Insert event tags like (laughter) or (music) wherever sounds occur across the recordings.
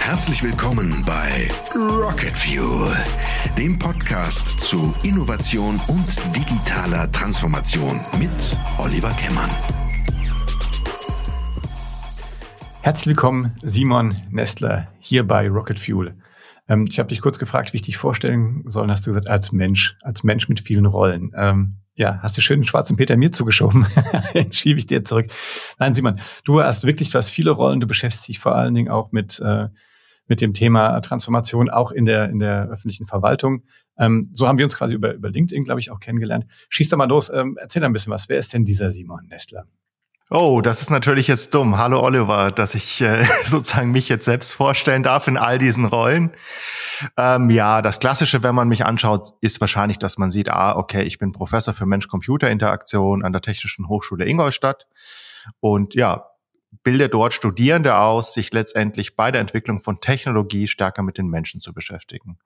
Herzlich willkommen bei Rocket Fuel, dem Podcast zu Innovation und digitaler Transformation mit Oliver Kemmern. Herzlich willkommen, Simon Nestler, hier bei Rocket Fuel. Ähm, ich habe dich kurz gefragt, wie ich dich vorstellen soll. Hast du gesagt, als Mensch, als Mensch mit vielen Rollen. Ähm, ja, hast du schön den schwarzen Peter mir zugeschoben. (laughs) schiebe ich dir zurück. Nein, Simon, du hast wirklich, du hast viele Rollen. Du beschäftigst dich vor allen Dingen auch mit, äh, mit dem Thema Transformation, auch in der, in der öffentlichen Verwaltung. Ähm, so haben wir uns quasi über, über LinkedIn, glaube ich, auch kennengelernt. Schieß doch mal los. Ähm, erzähl ein bisschen was. Wer ist denn dieser Simon Nestler? Oh, das ist natürlich jetzt dumm. Hallo Oliver, dass ich äh, (laughs) sozusagen mich jetzt selbst vorstellen darf in all diesen Rollen. Ähm, ja, das Klassische, wenn man mich anschaut, ist wahrscheinlich, dass man sieht, ah, okay, ich bin Professor für Mensch-Computer-Interaktion an der Technischen Hochschule Ingolstadt und ja, bilde dort Studierende aus, sich letztendlich bei der Entwicklung von Technologie stärker mit den Menschen zu beschäftigen.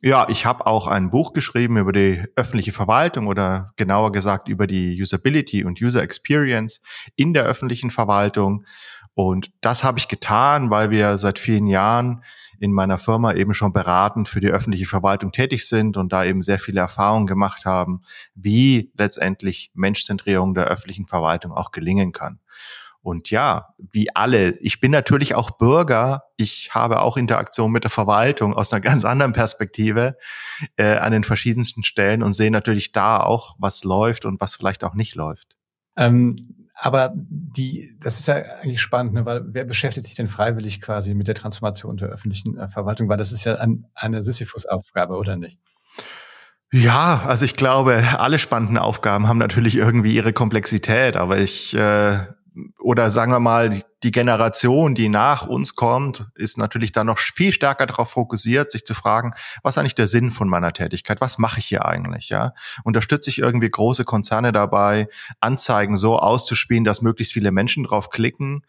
Ja, ich habe auch ein Buch geschrieben über die öffentliche Verwaltung oder genauer gesagt über die Usability und User Experience in der öffentlichen Verwaltung. Und das habe ich getan, weil wir seit vielen Jahren in meiner Firma eben schon beratend für die öffentliche Verwaltung tätig sind und da eben sehr viele Erfahrungen gemacht haben, wie letztendlich Menschzentrierung der öffentlichen Verwaltung auch gelingen kann. Und ja, wie alle, ich bin natürlich auch Bürger. Ich habe auch Interaktion mit der Verwaltung aus einer ganz anderen Perspektive äh, an den verschiedensten Stellen und sehe natürlich da auch, was läuft und was vielleicht auch nicht läuft. Ähm, aber die, das ist ja eigentlich spannend, ne? weil wer beschäftigt sich denn freiwillig quasi mit der Transformation der öffentlichen äh, Verwaltung? Weil das ist ja ein, eine Sisyphus-Aufgabe, oder nicht? Ja, also ich glaube, alle spannenden Aufgaben haben natürlich irgendwie ihre Komplexität, aber ich äh, oder sagen wir mal, die Generation, die nach uns kommt, ist natürlich dann noch viel stärker darauf fokussiert, sich zu fragen, was ist eigentlich der Sinn von meiner Tätigkeit? Was mache ich hier eigentlich? Ja, unterstütze ich irgendwie große Konzerne dabei, Anzeigen so auszuspielen, dass möglichst viele Menschen drauf klicken,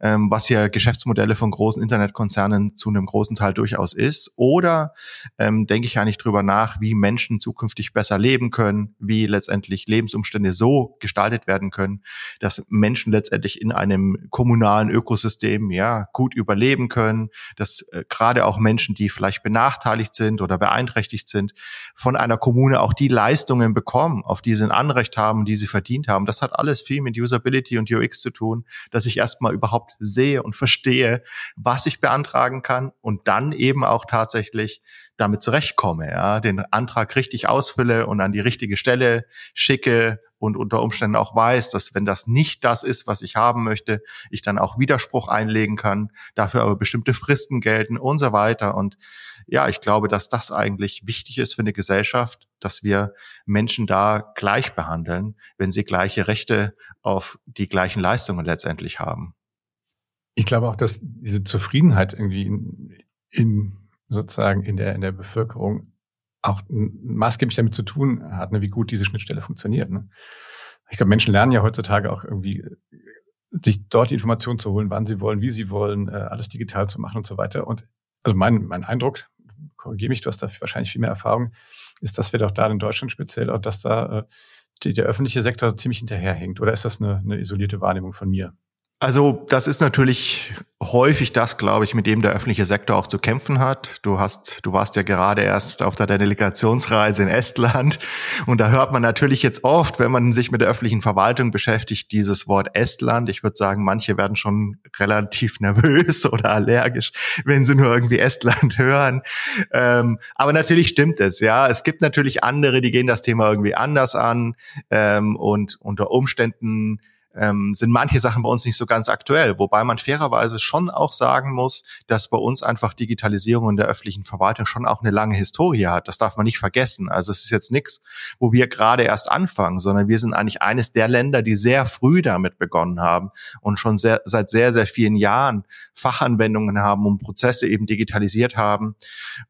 ähm, was ja Geschäftsmodelle von großen Internetkonzernen zu einem großen Teil durchaus ist? Oder ähm, denke ich eigentlich drüber nach, wie Menschen zukünftig besser leben können, wie letztendlich Lebensumstände so gestaltet werden können, dass Menschen letztendlich in einem kommunalen kommunalen Ökosystem ja gut überleben können, dass äh, gerade auch Menschen, die vielleicht benachteiligt sind oder beeinträchtigt sind, von einer Kommune auch die Leistungen bekommen, auf die sie ein Anrecht haben, die sie verdient haben. Das hat alles viel mit Usability und UX zu tun, dass ich erstmal überhaupt sehe und verstehe, was ich beantragen kann und dann eben auch tatsächlich damit zurechtkomme, ja, den Antrag richtig ausfülle und an die richtige Stelle schicke und unter Umständen auch weiß, dass wenn das nicht das ist, was ich haben möchte, ich dann auch Widerspruch einlegen kann, dafür aber bestimmte Fristen gelten und so weiter. Und ja, ich glaube, dass das eigentlich wichtig ist für eine Gesellschaft, dass wir Menschen da gleich behandeln, wenn sie gleiche Rechte auf die gleichen Leistungen letztendlich haben. Ich glaube auch, dass diese Zufriedenheit irgendwie in, in sozusagen in der, in der Bevölkerung auch maßgeblich damit zu tun hat, ne, wie gut diese Schnittstelle funktioniert. Ne? Ich glaube, Menschen lernen ja heutzutage auch irgendwie, sich dort die Informationen zu holen, wann sie wollen, wie sie wollen, äh, alles digital zu machen und so weiter. Und also mein, mein Eindruck, korrigiere mich, du hast da wahrscheinlich viel mehr Erfahrung, ist, dass wir doch da in Deutschland speziell auch, dass da äh, die, der öffentliche Sektor ziemlich hinterherhängt. Oder ist das eine, eine isolierte Wahrnehmung von mir? Also das ist natürlich häufig das, glaube ich, mit dem der öffentliche Sektor auch zu kämpfen hat. Du hast, du warst ja gerade erst auf der Delegationsreise in Estland und da hört man natürlich jetzt oft, wenn man sich mit der öffentlichen Verwaltung beschäftigt, dieses Wort Estland. Ich würde sagen, manche werden schon relativ nervös (laughs) oder allergisch, wenn sie nur irgendwie Estland (laughs) hören. Ähm, aber natürlich stimmt es, ja. Es gibt natürlich andere, die gehen das Thema irgendwie anders an ähm, und unter Umständen ähm, sind manche Sachen bei uns nicht so ganz aktuell, wobei man fairerweise schon auch sagen muss, dass bei uns einfach Digitalisierung in der öffentlichen Verwaltung schon auch eine lange Historie hat. Das darf man nicht vergessen. Also es ist jetzt nichts, wo wir gerade erst anfangen, sondern wir sind eigentlich eines der Länder, die sehr früh damit begonnen haben und schon sehr, seit sehr, sehr vielen Jahren Fachanwendungen haben und Prozesse eben digitalisiert haben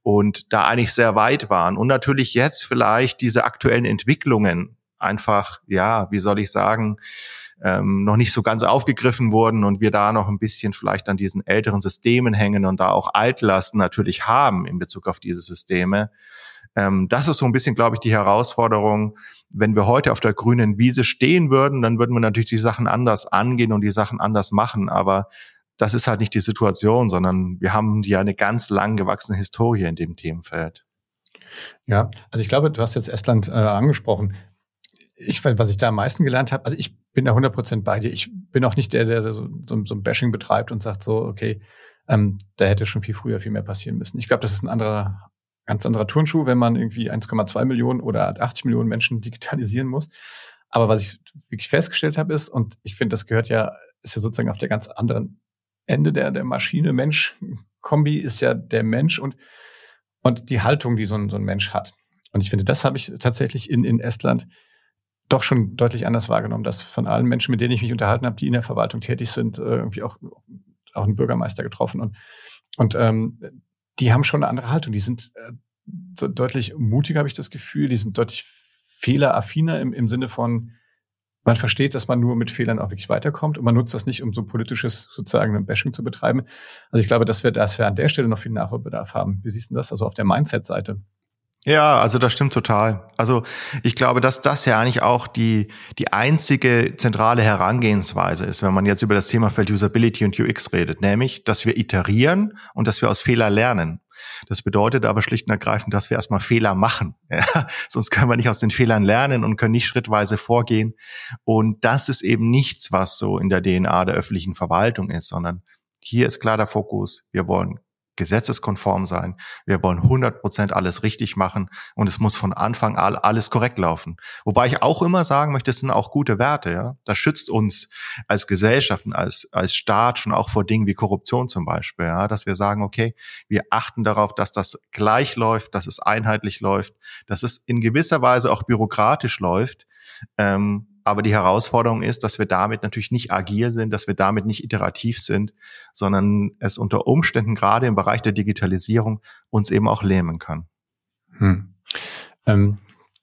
und da eigentlich sehr weit waren. Und natürlich jetzt vielleicht diese aktuellen Entwicklungen einfach, ja, wie soll ich sagen, ähm, noch nicht so ganz aufgegriffen wurden und wir da noch ein bisschen vielleicht an diesen älteren Systemen hängen und da auch Altlasten natürlich haben in Bezug auf diese Systeme. Ähm, das ist so ein bisschen, glaube ich, die Herausforderung. Wenn wir heute auf der grünen Wiese stehen würden, dann würden wir natürlich die Sachen anders angehen und die Sachen anders machen. Aber das ist halt nicht die Situation, sondern wir haben ja eine ganz lang gewachsene Historie in dem Themenfeld. Ja, also ich glaube, du hast jetzt Estland äh, angesprochen. Ich, was ich da am meisten gelernt habe, also ich bin da 100% bei dir. Ich bin auch nicht der, der so, so, so ein Bashing betreibt und sagt so, okay, ähm, da hätte schon viel früher viel mehr passieren müssen. Ich glaube, das ist ein anderer, ganz anderer Turnschuh, wenn man irgendwie 1,2 Millionen oder 80 Millionen Menschen digitalisieren muss. Aber was ich wirklich festgestellt habe ist, und ich finde, das gehört ja, ist ja sozusagen auf der ganz anderen Ende der, der Maschine-Mensch-Kombi ist ja der Mensch und, und die Haltung, die so ein, so ein Mensch hat. Und ich finde, das habe ich tatsächlich in, in Estland doch schon deutlich anders wahrgenommen, dass von allen Menschen, mit denen ich mich unterhalten habe, die in der Verwaltung tätig sind, äh, irgendwie auch, auch einen Bürgermeister getroffen. Und, und ähm, die haben schon eine andere Haltung. Die sind äh, deutlich mutiger, habe ich das Gefühl. Die sind deutlich fehleraffiner im, im Sinne von, man versteht, dass man nur mit Fehlern auch wirklich weiterkommt und man nutzt das nicht, um so politisches sozusagen ein Bashing zu betreiben. Also ich glaube, dass wir, dass wir an der Stelle noch viel Nachholbedarf haben. Wie siehst du das? Also auf der Mindset-Seite. Ja, also das stimmt total. Also ich glaube, dass das ja eigentlich auch die, die einzige zentrale Herangehensweise ist, wenn man jetzt über das Thema Feld Usability und UX redet, nämlich, dass wir iterieren und dass wir aus Fehler lernen. Das bedeutet aber schlicht und ergreifend, dass wir erstmal Fehler machen. (laughs) Ja? Sonst können wir nicht aus den Fehlern lernen und können nicht schrittweise vorgehen. Und das ist eben nichts, was so in der DNA der öffentlichen Verwaltung ist, sondern hier ist klar der Fokus. Wir wollen gesetzeskonform sein. Wir wollen 100 Prozent alles richtig machen und es muss von Anfang an alles korrekt laufen. Wobei ich auch immer sagen möchte, das sind auch gute Werte. Ja, das schützt uns als Gesellschaften, als als Staat schon auch vor Dingen wie Korruption zum Beispiel. Ja, dass wir sagen, okay, wir achten darauf, dass das gleich läuft, dass es einheitlich läuft, dass es in gewisser Weise auch bürokratisch läuft. Ähm, aber die Herausforderung ist, dass wir damit natürlich nicht agil sind, dass wir damit nicht iterativ sind, sondern es unter Umständen gerade im Bereich der Digitalisierung uns eben auch lähmen kann. Hm. Ähm,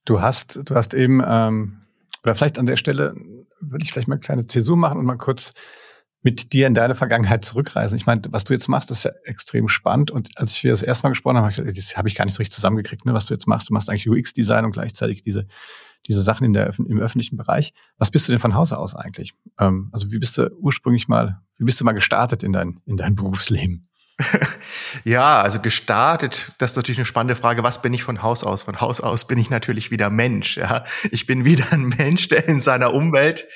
du hast, du hast eben, ähm, oder vielleicht an der Stelle würde ich gleich mal eine kleine Zäsur machen und mal kurz mit dir in deine Vergangenheit zurückreisen. Ich meine, was du jetzt machst, ist ja extrem spannend. Und als wir das erste Mal gesprochen haben, habe ich das habe ich gar nicht so richtig zusammengekriegt, ne, was du jetzt machst. Du machst eigentlich UX-Design und gleichzeitig diese diese Sachen in der, im öffentlichen Bereich. Was bist du denn von Hause aus eigentlich? Ähm, also wie bist du ursprünglich mal, wie bist du mal gestartet in dein, in dein Berufsleben? (laughs) ja, also gestartet, das ist natürlich eine spannende Frage. Was bin ich von Haus aus? Von Haus aus bin ich natürlich wieder Mensch. Ja, ich bin wieder ein Mensch, der in seiner Umwelt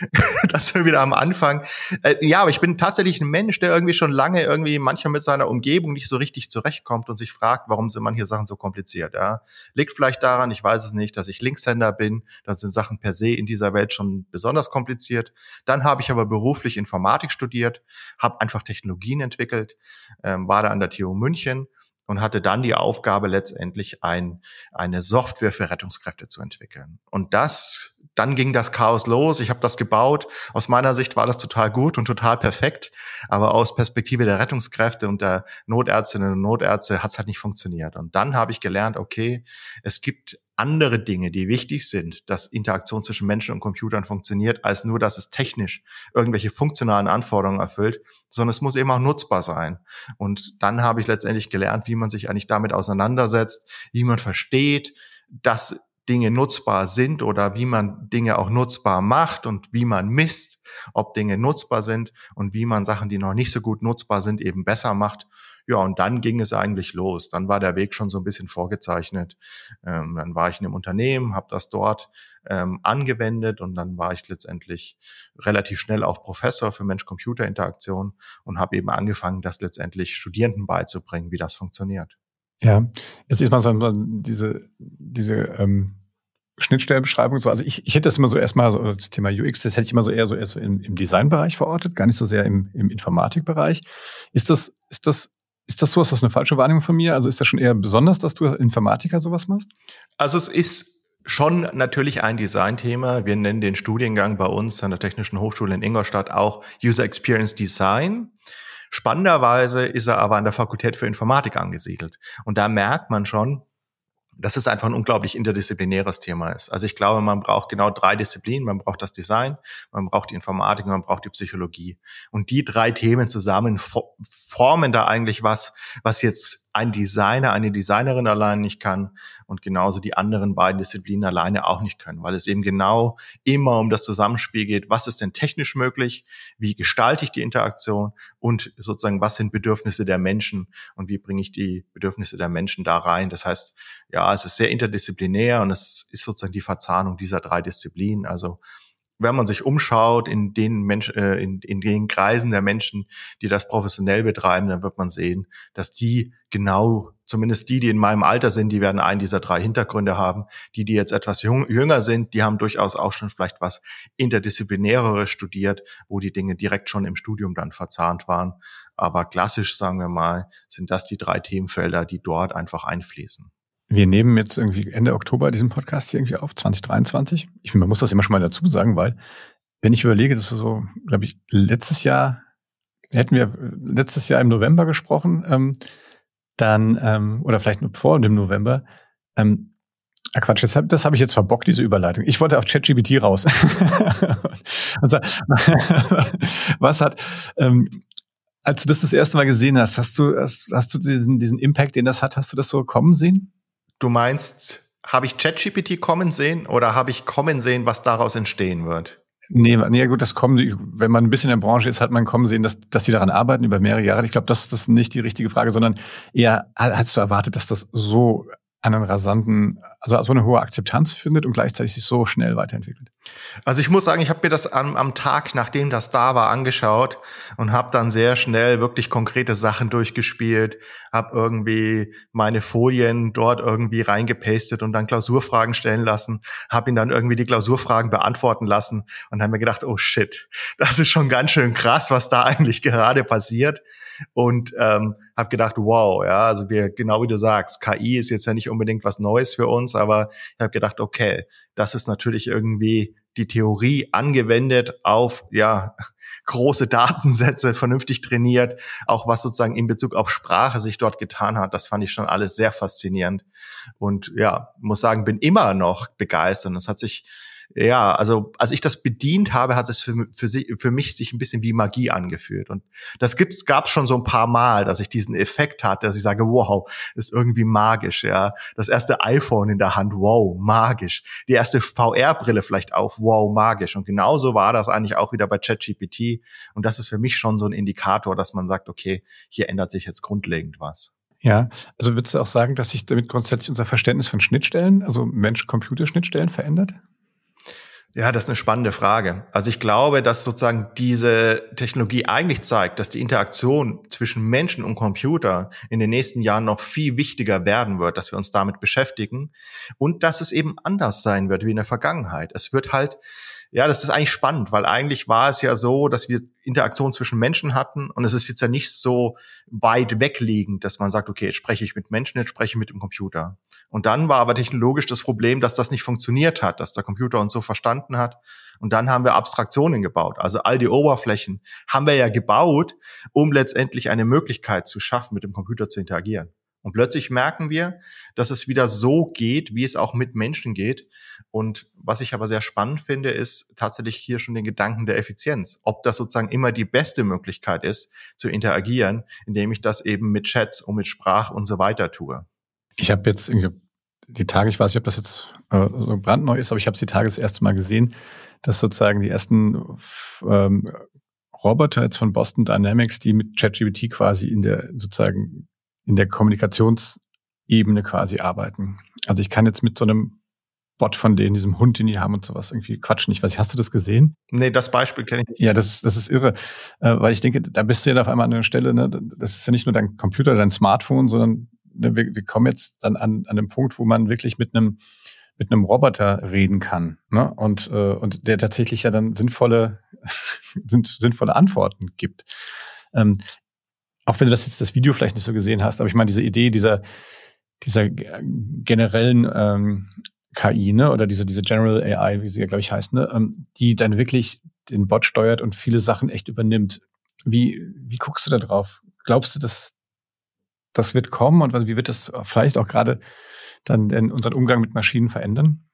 (laughs) das wir wieder am Anfang. Äh, ja, aber ich bin tatsächlich ein Mensch, der irgendwie schon lange irgendwie manchmal mit seiner Umgebung nicht so richtig zurechtkommt und sich fragt, warum sind manche Sachen so kompliziert. Ja? Liegt vielleicht daran, ich weiß es nicht, dass ich Linkshänder bin. Dann sind Sachen per se in dieser Welt schon besonders kompliziert. Dann habe ich aber beruflich Informatik studiert, habe einfach Technologien entwickelt, ähm, war da an der TU München und hatte dann die Aufgabe, letztendlich ein, eine Software für Rettungskräfte zu entwickeln. Und das, dann ging das Chaos los. Ich habe das gebaut. Aus meiner Sicht war das total gut und total perfekt. Aber aus Perspektive der Rettungskräfte und der Notärztinnen und Notärzte hat es halt nicht funktioniert. Und dann habe ich gelernt, okay, es gibt andere Dinge, die wichtig sind, dass Interaktion zwischen Menschen und Computern funktioniert, als nur, dass es technisch irgendwelche funktionalen Anforderungen erfüllt, sondern es muss eben auch nutzbar sein. Und dann habe ich letztendlich gelernt, wie man sich eigentlich damit auseinandersetzt, wie man versteht, dass Dinge nutzbar sind oder wie man Dinge auch nutzbar macht und wie man misst, ob Dinge nutzbar sind und wie man Sachen, die noch nicht so gut nutzbar sind, eben besser macht. Ja, und dann ging es eigentlich los. Dann war der Weg schon so ein bisschen vorgezeichnet. Ähm, dann war ich in einem Unternehmen, habe das dort ähm, angewendet und dann war ich letztendlich relativ schnell auch Professor für Mensch-Computer-Interaktion und habe eben angefangen, das letztendlich Studierenden beizubringen, wie das funktioniert. Ja, jetzt ist mal so diese, diese ähm, Schnittstellenbeschreibung so. Also ich, ich hätte das immer so erstmal so das Thema UX, das hätte ich immer so eher so erst so im, im Designbereich verortet, gar nicht so sehr im, im Informatikbereich. Ist das, ist das, ist das so? Ist das eine falsche Wahrnehmung von mir? Also ist das schon eher besonders, dass du Informatiker sowas machst? Also es ist schon natürlich ein Designthema. Wir nennen den Studiengang bei uns an der Technischen Hochschule in Ingolstadt auch User Experience Design. Spannenderweise ist er aber an der Fakultät für Informatik angesiedelt. Und da merkt man schon, dass es einfach ein unglaublich interdisziplinäres Thema ist. Also ich glaube, man braucht genau drei Disziplinen. Man braucht das Design, man braucht die Informatik und man braucht die Psychologie. Und die drei Themen zusammen formen da eigentlich was, was jetzt ein Designer, eine Designerin allein nicht kann und genauso die anderen beiden Disziplinen alleine auch nicht können, weil es eben genau immer um das Zusammenspiel geht, was ist denn technisch möglich, wie gestalte ich die Interaktion und sozusagen, was sind Bedürfnisse der Menschen und wie bringe ich die Bedürfnisse der Menschen da rein. Das heißt, ja, es ist sehr interdisziplinär und es ist sozusagen die Verzahnung dieser drei Disziplinen. Also wenn man sich umschaut in den Menschen, äh, in, in den Kreisen der Menschen, die das professionell betreiben, dann wird man sehen, dass die genau, zumindest die, die in meinem Alter sind, die werden einen dieser drei Hintergründe haben. Die, die jetzt etwas jung, jünger sind, die haben durchaus auch schon vielleicht was interdisziplinäreres studiert, wo die Dinge direkt schon im Studium dann verzahnt waren. Aber klassisch, sagen wir mal, sind das die drei Themenfelder, die dort einfach einfließen. Wir nehmen jetzt irgendwie Ende Oktober diesen Podcast hier irgendwie auf, 2023. Ich man muss das immer schon mal dazu sagen, weil wenn ich überlege, das ist so, glaube ich, letztes Jahr hätten wir letztes Jahr im November gesprochen, ähm, dann ähm, oder vielleicht nur vor dem November. Ähm, Ah Quatsch, das habe hab ich jetzt verbockt, diese Überleitung. Ich wollte auf ChatGPT raus. (laughs) also, (laughs) was hat, ähm, als du das das erste Mal gesehen hast, hast du, hast, hast du diesen, diesen Impact, den das hat, hast du das so kommen sehen? Du meinst, habe ich ChatGPT kommen sehen oder habe ich kommen sehen, was daraus entstehen wird? Nee, nee, gut, das kommen, wenn man ein bisschen in der Branche ist, hat man kommen sehen, dass, dass die daran arbeiten über mehrere Jahre. Ich glaube, das, das ist nicht die richtige Frage, sondern eher, hast du erwartet, dass das so einen rasanten, also so eine hohe Akzeptanz findet und gleichzeitig sich so schnell weiterentwickelt? Also ich muss sagen, ich habe mir das am, am Tag, nachdem das da war, angeschaut und habe dann sehr schnell wirklich konkrete Sachen durchgespielt, habe irgendwie meine Folien dort irgendwie reingepastet und dann Klausurfragen stellen lassen, habe ihn dann irgendwie die Klausurfragen beantworten lassen und habe mir gedacht, oh shit, das ist schon ganz schön krass, was da eigentlich gerade passiert. Und ähm, habe gedacht, wow, ja, also wir genau wie du sagst, KI ist jetzt ja nicht unbedingt was Neues für uns, aber ich habe gedacht, okay, das ist natürlich irgendwie die Theorie angewendet auf ja (laughs) große Datensätze vernünftig trainiert, auch was sozusagen in Bezug auf Sprache sich dort getan hat, das fand ich schon alles sehr faszinierend und ja, muss sagen, bin immer noch begeistert. Das hat sich ja, also als ich das bedient habe, hat es für, für, sie, für mich sich ein bisschen wie Magie angefühlt. Und das gibt's, gab schon so ein paar Mal, dass ich diesen Effekt hatte, dass ich sage, wow, ist irgendwie magisch, ja. Das erste iPhone in der Hand, wow, magisch. Die erste VR-Brille vielleicht auch, wow, magisch. Und genauso war das eigentlich auch wieder bei ChatGPT. Und das ist für mich schon so ein Indikator, dass man sagt, okay, hier ändert sich jetzt grundlegend was. Ja, also würdest du auch sagen, dass sich damit grundsätzlich unser Verständnis von Schnittstellen, also Mensch-Computer-Schnittstellen verändert? Ja, das ist eine spannende Frage. Also ich glaube, dass sozusagen diese Technologie eigentlich zeigt, dass die Interaktion zwischen Menschen und Computer in den nächsten Jahren noch viel wichtiger werden wird, dass wir uns damit beschäftigen und dass es eben anders sein wird wie in der Vergangenheit. Es wird halt ja, das ist eigentlich spannend, weil eigentlich war es ja so, dass wir Interaktion zwischen Menschen hatten und es ist jetzt ja nicht so weit wegliegend, dass man sagt, okay, jetzt spreche ich mit Menschen, jetzt spreche ich mit dem Computer. Und dann war aber technologisch das Problem, dass das nicht funktioniert hat, dass der Computer uns so verstanden hat. Und dann haben wir Abstraktionen gebaut. Also all die Oberflächen haben wir ja gebaut, um letztendlich eine Möglichkeit zu schaffen, mit dem Computer zu interagieren. Und plötzlich merken wir, dass es wieder so geht, wie es auch mit Menschen geht. Und was ich aber sehr spannend finde, ist tatsächlich hier schon den Gedanken der Effizienz. Ob das sozusagen immer die beste Möglichkeit ist, zu interagieren, indem ich das eben mit Chats und mit Sprache und so weiter tue. Ich habe jetzt die Tage, ich weiß nicht, ob das jetzt äh, so brandneu ist, aber ich habe es die Tage das erste Mal gesehen, dass sozusagen die ersten ähm, Roboter jetzt von Boston Dynamics, die mit ChatGPT quasi in der sozusagen in der Kommunikationsebene quasi arbeiten. Also ich kann jetzt mit so einem Bot von denen, diesem Hund, den die haben und sowas irgendwie quatschen. Ich weiß nicht, hast du das gesehen? Nee, das Beispiel kenne ich nicht. Ja, das ist, das ist irre. Äh, weil ich denke, da bist du ja auf einmal an einer Stelle, ne, das ist ja nicht nur dein Computer, dein Smartphone, sondern ne, wir, wir kommen jetzt dann an, an den Punkt, wo man wirklich mit einem mit einem Roboter reden kann ne? und, äh, und der tatsächlich ja dann sinnvolle, (laughs) sind, sinnvolle Antworten gibt. Ähm, auch wenn du das jetzt das Video vielleicht nicht so gesehen hast, aber ich meine, diese Idee dieser, dieser generellen ähm, KI, ne, oder diese, diese General AI, wie sie ja, glaube ich, heißt, ne, ähm, die dann wirklich den Bot steuert und viele Sachen echt übernimmt. Wie, wie guckst du da drauf? Glaubst du, dass das wird kommen und wie wird das vielleicht auch gerade dann in unseren Umgang mit Maschinen verändern?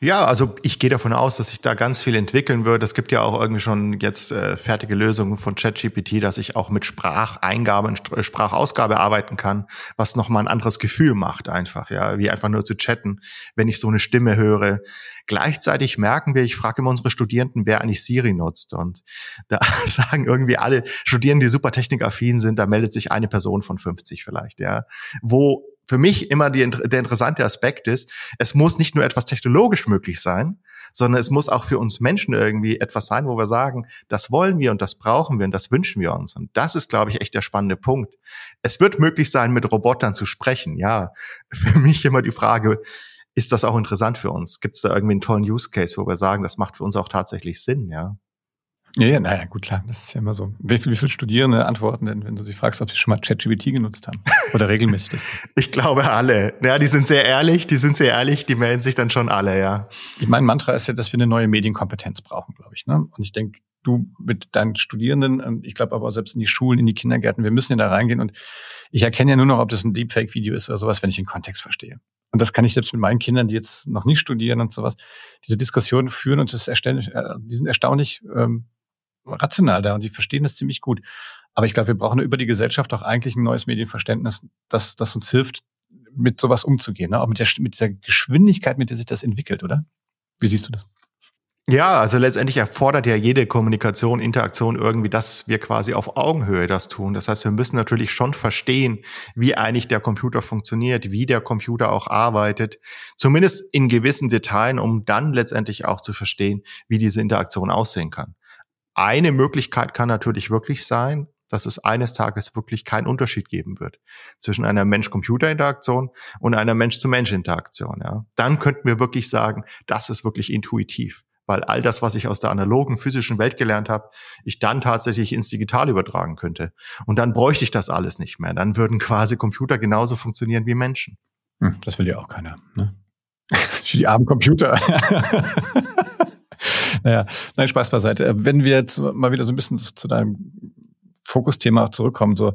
Ja, also ich gehe davon aus, dass sich da ganz viel entwickeln wird. Es gibt ja auch irgendwie schon jetzt äh, fertige Lösungen von ChatGPT, dass ich auch mit Spracheingabe und äh, Sprachausgabe arbeiten kann, was nochmal ein anderes Gefühl macht einfach, ja, wie einfach nur zu chatten, wenn ich so eine Stimme höre. Gleichzeitig merken wir, ich frage immer unsere Studierenden, wer eigentlich Siri nutzt und (laughs) da sagen irgendwie alle Studierenden, die super technikaffin sind, da meldet sich eine Person von 50 vielleicht, ja, wo für mich immer die, der interessante Aspekt ist, es muss nicht nur etwas technologisch möglich sein, sondern es muss auch für uns Menschen irgendwie etwas sein, wo wir sagen, das wollen wir und das brauchen wir und das wünschen wir uns. Und das ist, glaube ich, echt der spannende Punkt. Es wird möglich sein, mit Robotern zu sprechen. Ja, für mich immer die Frage, ist das auch interessant für uns? Gibt es da irgendwie einen tollen Use Case, wo wir sagen, das macht für uns auch tatsächlich Sinn, ja? Ja, ja, naja, gut, klar, das ist ja immer so. Wie, viel, wie viele Studierende antworten denn, wenn du sie fragst, ob sie schon mal ChatGPT genutzt haben? Oder regelmäßig das? ich glaube alle. Ja, die sind sehr ehrlich, die sind sehr ehrlich, die melden sich dann schon alle, ja. Ich mein Mantra ist ja, dass wir eine neue Medienkompetenz brauchen, glaube ich. Ne? Und ich denke, du mit deinen Studierenden, ähm, ich glaube aber auch selbst in die Schulen, in die Kindergärten, wir müssen ja da reingehen und ich erkenne ja nur noch, ob das ein Deepfake-Video ist oder sowas, wenn ich den Kontext verstehe. Und das kann ich selbst mit meinen Kindern, die jetzt noch nicht studieren und sowas, diese Diskussion führen und das erstaunlich, äh, die sind erstaunlich ähm, rational da und die verstehen das ziemlich gut. Aber ich glaube, wir brauchen über die Gesellschaft auch eigentlich ein neues Medienverständnis, das, das uns hilft, mit sowas umzugehen, ne? auch mit, der, mit dieser Geschwindigkeit, mit der sich das entwickelt, oder? Wie siehst du das? Ja, also letztendlich erfordert ja jede Kommunikation, Interaktion irgendwie, dass wir quasi auf Augenhöhe das tun. Das heißt, wir müssen natürlich schon verstehen, wie eigentlich der Computer funktioniert, wie der Computer auch arbeitet, zumindest in gewissen Details, um dann letztendlich auch zu verstehen, wie diese Interaktion aussehen kann. Eine Möglichkeit kann natürlich wirklich sein, dass es eines Tages wirklich keinen Unterschied geben wird zwischen einer Mensch-Computer-Interaktion und einer Mensch-zu-Mensch-Interaktion. Ja. Dann könnten wir wirklich sagen, das ist wirklich intuitiv, weil all das, was ich aus der analogen physischen Welt gelernt habe, ich dann tatsächlich ins Digital übertragen könnte. Und dann bräuchte ich das alles nicht mehr. Dann würden quasi Computer genauso funktionieren wie Menschen. Hm, das will ja auch keiner. Ne? (laughs) Die armen Computer. (laughs) naja, nein, Spaß beiseite. Äh, wenn wir jetzt mal wieder so ein bisschen zu deinem Fokusthema zurückkommen, so,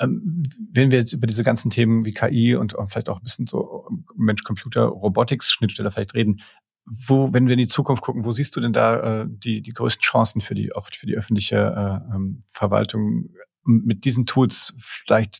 ähm, wenn wir jetzt über diese ganzen Themen wie KI und vielleicht auch ein bisschen so Mensch-Computer, Robotics, Schnittstelle vielleicht reden, wo, wenn wir in die Zukunft gucken, wo siehst du denn da äh, die, die größten Chancen für die, auch für die öffentliche äh, ähm, Verwaltung, mit diesen Tools vielleicht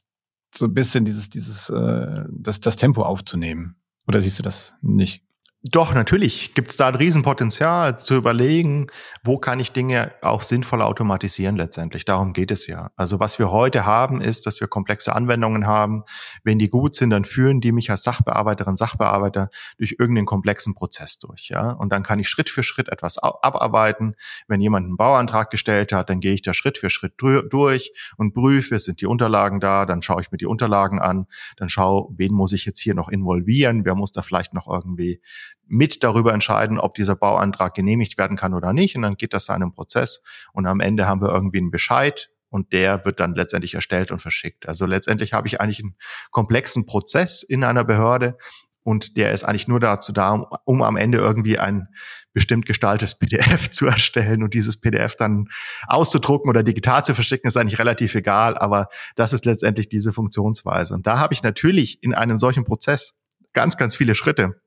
so ein bisschen dieses, dieses, äh, das, das Tempo aufzunehmen? Oder siehst du das nicht? Doch, natürlich gibt es da ein Riesenpotenzial zu überlegen, wo kann ich Dinge auch sinnvoll automatisieren letztendlich. Darum geht es ja. Also was wir heute haben, ist, dass wir komplexe Anwendungen haben. Wenn die gut sind, dann führen die mich als Sachbearbeiterin, Sachbearbeiter durch irgendeinen komplexen Prozess durch. Ja? Und dann kann ich Schritt für Schritt etwas abarbeiten. Wenn jemand einen Bauantrag gestellt hat, dann gehe ich da Schritt für Schritt durch und prüfe, sind die Unterlagen da, dann schaue ich mir die Unterlagen an, dann schaue, wen muss ich jetzt hier noch involvieren, wer muss da vielleicht noch irgendwie mit darüber entscheiden, ob dieser Bauantrag genehmigt werden kann oder nicht. Und dann geht das seinem Prozess. Und am Ende haben wir irgendwie einen Bescheid und der wird dann letztendlich erstellt und verschickt. Also letztendlich habe ich eigentlich einen komplexen Prozess in einer Behörde und der ist eigentlich nur dazu da, um, um am Ende irgendwie ein bestimmt gestaltetes (laughs) PDF zu erstellen und dieses PDF dann auszudrucken oder digital zu verschicken, ist eigentlich relativ egal, aber das ist letztendlich diese Funktionsweise. Und da habe ich natürlich in einem solchen Prozess ganz, ganz viele Schritte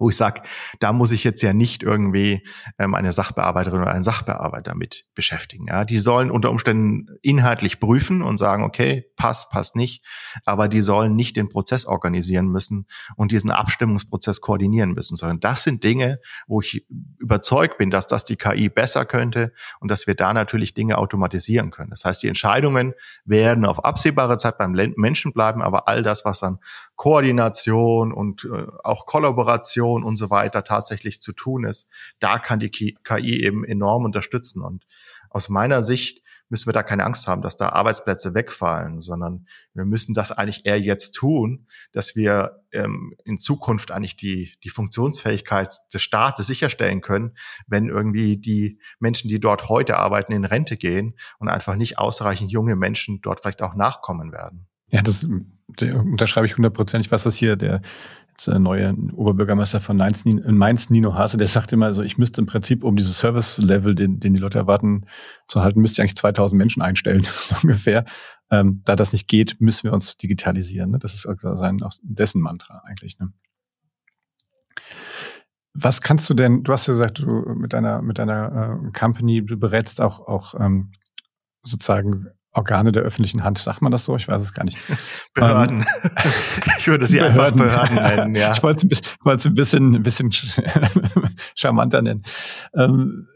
wo ich sage, da muss ich jetzt ja nicht irgendwie ähm, eine Sachbearbeiterin oder einen Sachbearbeiter mit beschäftigen. Ja, die sollen unter Umständen inhaltlich prüfen und sagen, okay, passt, passt nicht, aber die sollen nicht den Prozess organisieren müssen und diesen Abstimmungsprozess koordinieren müssen, sondern das sind Dinge, wo ich überzeugt bin, dass das die KI besser könnte und dass wir da natürlich Dinge automatisieren können. Das heißt, die Entscheidungen werden auf absehbare Zeit beim Menschen bleiben, aber all das, was dann Koordination und äh, auch Kollaboration und so weiter tatsächlich zu tun ist, da kann die KI eben enorm unterstützen. Und aus meiner Sicht müssen wir da keine Angst haben, dass da Arbeitsplätze wegfallen, sondern wir müssen das eigentlich eher jetzt tun, dass wir ähm, in Zukunft eigentlich die, die Funktionsfähigkeit des Staates sicherstellen können, wenn irgendwie die Menschen, die dort heute arbeiten, in Rente gehen und einfach nicht ausreichend junge Menschen dort vielleicht auch nachkommen werden. Ja, das unterschreibe ich hundertprozentig. Was das hier der äh, neue Oberbürgermeister von Mainz, Mainz, Nino Hase, der sagt immer, also ich müsste im Prinzip, um dieses Service-Level, den, den die Leute erwarten, zu halten, müsste ich eigentlich 2000 Menschen einstellen, (laughs) so ungefähr. Ähm, da das nicht geht, müssen wir uns digitalisieren. Ne? Das ist sein, auch dessen Mantra eigentlich. Ne? Was kannst du denn, du hast ja gesagt, du mit deiner, mit deiner äh, Company, du berätst auch, auch ähm, sozusagen Organe der öffentlichen Hand, sagt man das so? Ich weiß es gar nicht. (laughs) Behörden. Ähm, (laughs) ich würde sie Behörden. einfach Behörden nennen, ja. Ich wollte es ein bisschen, ein bisschen (laughs) charmanter nennen. Ähm,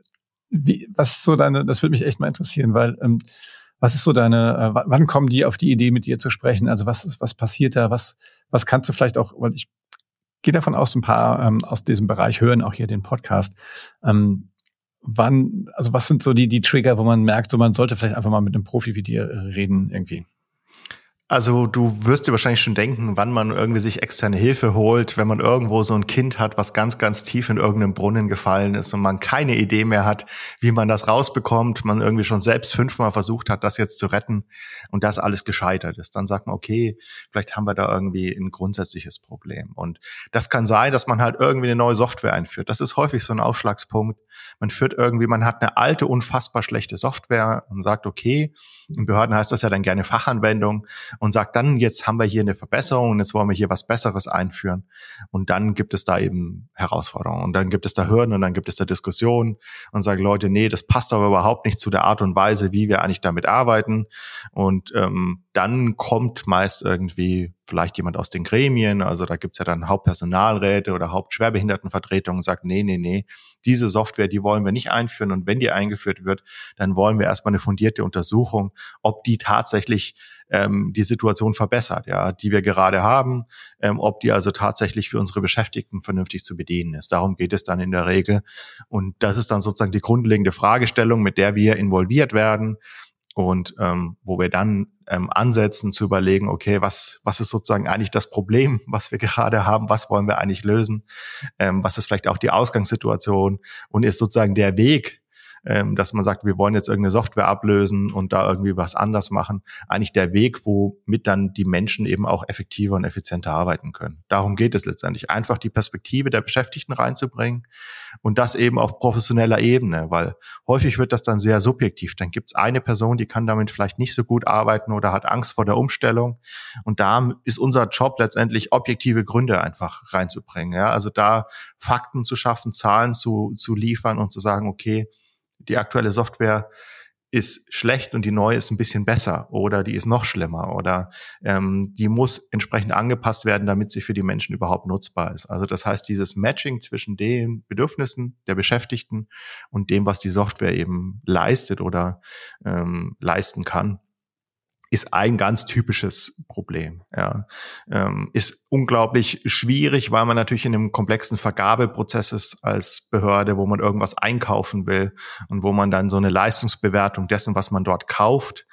wie, was ist so deine, das würde mich echt mal interessieren, weil ähm, was ist so deine, äh, wann kommen die auf die Idee, mit dir zu sprechen? Also was ist, was passiert da? Was, was kannst du vielleicht auch, weil ich gehe davon aus, ein paar ähm, aus diesem Bereich hören auch hier den Podcast. Ähm, wann, also was sind so die, die Trigger, wo man merkt, so man sollte vielleicht einfach mal mit einem Profi wie dir äh, reden irgendwie? Also du wirst dir wahrscheinlich schon denken, wann man irgendwie sich externe Hilfe holt, wenn man irgendwo so ein Kind hat, was ganz, ganz tief in irgendeinem Brunnen gefallen ist und man keine Idee mehr hat, wie man das rausbekommt, man irgendwie schon selbst fünfmal versucht hat, das jetzt zu retten und das alles gescheitert ist. Dann sagt man, okay, vielleicht haben wir da irgendwie ein grundsätzliches Problem. Und das kann sein, dass man halt irgendwie eine neue Software einführt. Das ist häufig so ein Aufschlagspunkt. Man führt irgendwie, man hat eine alte, unfassbar schlechte Software und sagt, okay, in Behörden heißt das ja dann gerne Fachanwendung und sagt dann, jetzt haben wir hier eine Verbesserung und jetzt wollen wir hier was Besseres einführen. Und dann gibt es da eben Herausforderungen und dann gibt es da Hürden und dann gibt es da Diskussionen und sagen Leute, nee, das passt aber überhaupt nicht zu der Art und Weise, wie wir eigentlich damit arbeiten. Und ähm, dann kommt meist irgendwie vielleicht jemand aus den Gremien, also da gibt's ja dann Hauptpersonalräte oder Hauptschwerbehindertenvertretungen, sagt, nee, nee, nee, diese Software, die wollen wir nicht einführen und wenn die eingeführt wird, dann wollen wir erstmal eine fundierte Untersuchung, ob die tatsächlich ähm, die Situation verbessert, ja, die wir gerade haben, ähm, ob die also tatsächlich für unsere Beschäftigten vernünftig zu bedienen ist. Darum geht es dann in der Regel. Und das ist dann sozusagen die grundlegende Fragestellung, mit der wir involviert werden und ähm, wo wir dann ähm, ansetzen zu überlegen, okay, was, was ist sozusagen eigentlich das Problem, (laughs) was wir gerade haben, was wollen wir eigentlich lösen, ähm, was ist vielleicht auch die Ausgangssituation? Und ist sozusagen der Weg, ähm, dass man sagt, wir wollen jetzt irgendeine Software ablösen und da irgendwie was anders machen, eigentlich der Weg, womit dann die Menschen eben auch effektiver und effizienter arbeiten können. Darum geht es letztendlich, einfach die Perspektive der Beschäftigten reinzubringen und das eben auf professioneller Ebene, weil häufig wird das dann sehr subjektiv. Dann gibt es eine Person, die kann damit vielleicht nicht so gut arbeiten oder hat Angst vor der Umstellung und da ist unser Job letztendlich objektive Gründe einfach reinzubringen. Ja? Also da Fakten zu schaffen, Zahlen zu, zu liefern und zu sagen, okay, die aktuelle Software ist schlecht und die neue ist ein bisschen besser oder die ist noch schlimmer oder ähm, die muss entsprechend angepasst werden, damit sie für die Menschen überhaupt nutzbar ist. Also das heißt, dieses Matching zwischen den Bedürfnissen der Beschäftigten und dem, was die Software eben leistet oder ähm, leisten kann, ist ein ganz typisches Problem. Ja. Ähm, ist unglaublich schwierig, weil man natürlich in einem komplexen Vergabeprozess ist als Behörde, wo man irgendwas einkaufen will und wo man dann so eine Leistungsbewertung dessen, was man dort kauft,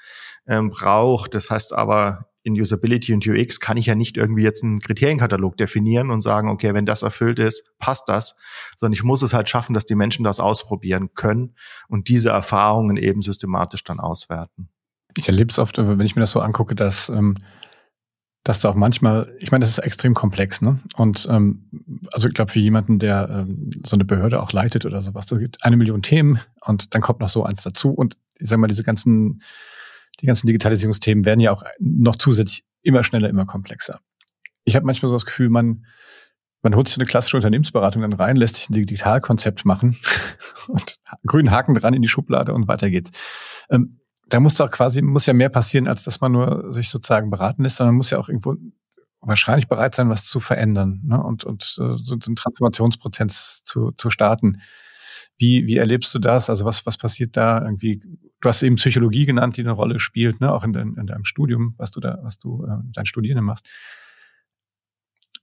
ähm, braucht. Das heißt aber, in Usability und UX kann ich ja nicht irgendwie jetzt einen Kriterienkatalog definieren und sagen, okay, wenn das erfüllt ist, passt das, sondern ich muss es halt schaffen, dass die Menschen das ausprobieren können und diese Erfahrungen eben systematisch dann auswerten ich erlebe es oft, wenn ich mir das so angucke, dass, ähm, dass da auch manchmal, ich meine, das ist extrem komplex, ne? Und ähm, also ich glaube, für jemanden, der ähm, so eine Behörde auch leitet oder sowas, da gibt eine Million Themen und dann kommt noch so eins dazu. Und ich sage mal, diese ganzen, die ganzen Digitalisierungsthemen werden ja auch noch zusätzlich immer schneller, immer komplexer. Ich habe manchmal so das Gefühl, man, man holt sich eine klassische Unternehmensberatung dann rein, lässt sich ein Digitalkonzept machen (laughs) und grünen Haken dran in die Schublade und weiter geht's. Ähm, da muss doch quasi, muss ja mehr passieren, als dass man nur sich sozusagen beraten lässt, sondern muss ja auch irgendwo wahrscheinlich bereit sein, was zu verändern ne? und, und äh, so, so einen Transformationsprozess zu, zu starten. Wie, wie erlebst du das? Also was, was passiert da irgendwie? Du hast eben Psychologie genannt, die eine Rolle spielt, ne? auch in, dein, in deinem Studium, was du da, was du äh, dein Studierenden machst.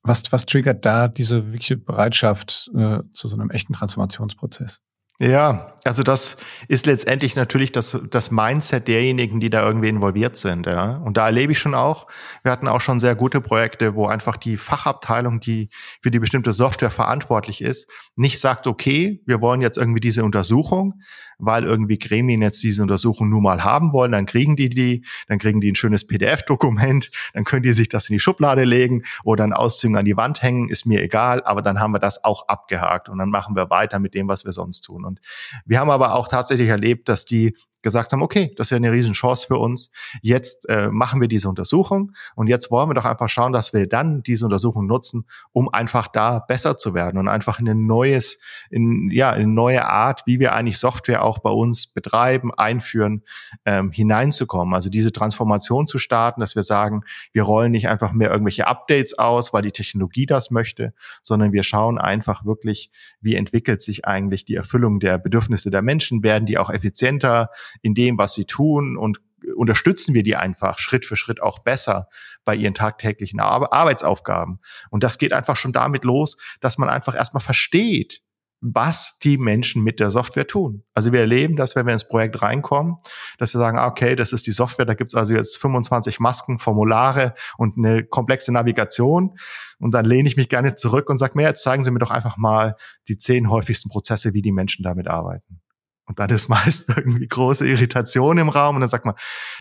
Was, was triggert da diese wirkliche Bereitschaft äh, zu so einem echten Transformationsprozess? Ja, also das ist letztendlich natürlich das, das Mindset derjenigen, die da irgendwie involviert sind. Ja. Und da erlebe ich schon auch, wir hatten auch schon sehr gute Projekte, wo einfach die Fachabteilung, die für die bestimmte Software verantwortlich ist, nicht sagt, okay, wir wollen jetzt irgendwie diese Untersuchung, weil irgendwie Gremien jetzt diese Untersuchung nur mal haben wollen, dann kriegen die die, dann kriegen die ein schönes PDF-Dokument, (laughs) dann können die sich das in die Schublade legen oder ein Auszügen an die Wand hängen, ist mir egal, aber dann haben wir das auch abgehakt und dann machen wir weiter mit dem, was wir sonst tun. Und wir haben aber auch tatsächlich erlebt, dass die gesagt haben, okay, das ist ja eine Riesenchance für uns. Jetzt äh, machen wir diese Untersuchung und jetzt wollen wir doch einfach schauen, dass wir dann diese Untersuchung nutzen, um einfach da besser zu werden und einfach in ein neues, in ja, in eine neue Art, wie wir eigentlich Software auch bei uns betreiben, einführen, ähm, hineinzukommen. Also diese Transformation zu starten, dass wir sagen, wir rollen nicht einfach mehr irgendwelche Updates aus, weil die Technologie das möchte, sondern wir schauen einfach wirklich, wie entwickelt sich eigentlich die Erfüllung der Bedürfnisse der Menschen, werden die auch effizienter, in dem, was sie tun und unterstützen wir die einfach Schritt für Schritt auch besser bei ihren tagtäglichen Ar Arbeitsaufgaben. Und das geht einfach schon damit los, dass man einfach erstmal versteht, was die Menschen mit der Software tun. Also wir erleben dass wenn wir ins Projekt reinkommen, dass wir sagen, ah, okay, das ist die Software, da gibt's also jetzt 25 Masken, Formulare und eine komplexe Navigation. Und dann lehne ich mich gerne zurück und sage mir, jetzt zeigen Sie mir doch einfach mal die zehn häufigsten Prozesse, wie die Menschen damit arbeiten. Und dann ist (laughs) meist irgendwie große Irritation im Raum und dann sagt man,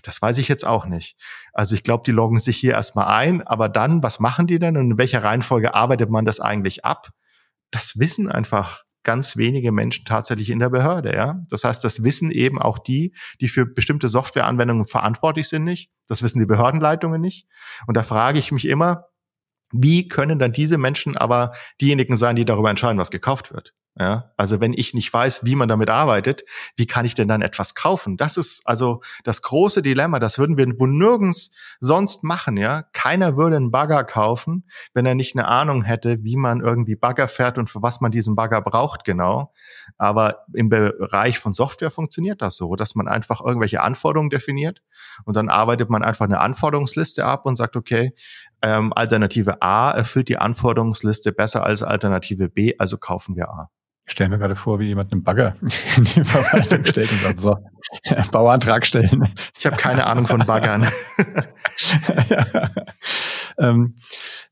das weiß ich jetzt auch nicht. Also ich glaube, die loggen sich hier erstmal ein, aber dann, was machen die denn und in welcher Reihenfolge arbeitet man das eigentlich ab? Das wissen einfach ganz wenige Menschen tatsächlich in der Behörde, ja. Das heißt, das wissen eben auch die, die für bestimmte Softwareanwendungen verantwortlich sind nicht. Das wissen die Behördenleitungen nicht. Und da frage ich mich immer, wie können dann diese Menschen aber diejenigen sein, die darüber entscheiden, was gekauft wird? Ja, also wenn ich nicht weiß, wie man damit arbeitet, wie kann ich denn dann etwas kaufen? Das ist also das große Dilemma. Das würden wir wo nirgends sonst machen. Ja, keiner würde einen Bagger kaufen, wenn er nicht eine Ahnung hätte, wie man irgendwie Bagger fährt und für was man diesen Bagger braucht genau. Aber im Bereich von Software funktioniert das so, dass man einfach irgendwelche Anforderungen definiert und dann arbeitet man einfach eine Anforderungsliste ab und sagt, okay, ähm, Alternative A erfüllt die Anforderungsliste besser als Alternative B, also kaufen wir A. Ich stelle mir gerade vor, wie jemand einen Bagger (laughs) in die Verwaltung stellt und sagt, so, Bauantrag stellen. Ich habe keine Ahnung von Baggern. (laughs) ja. ähm,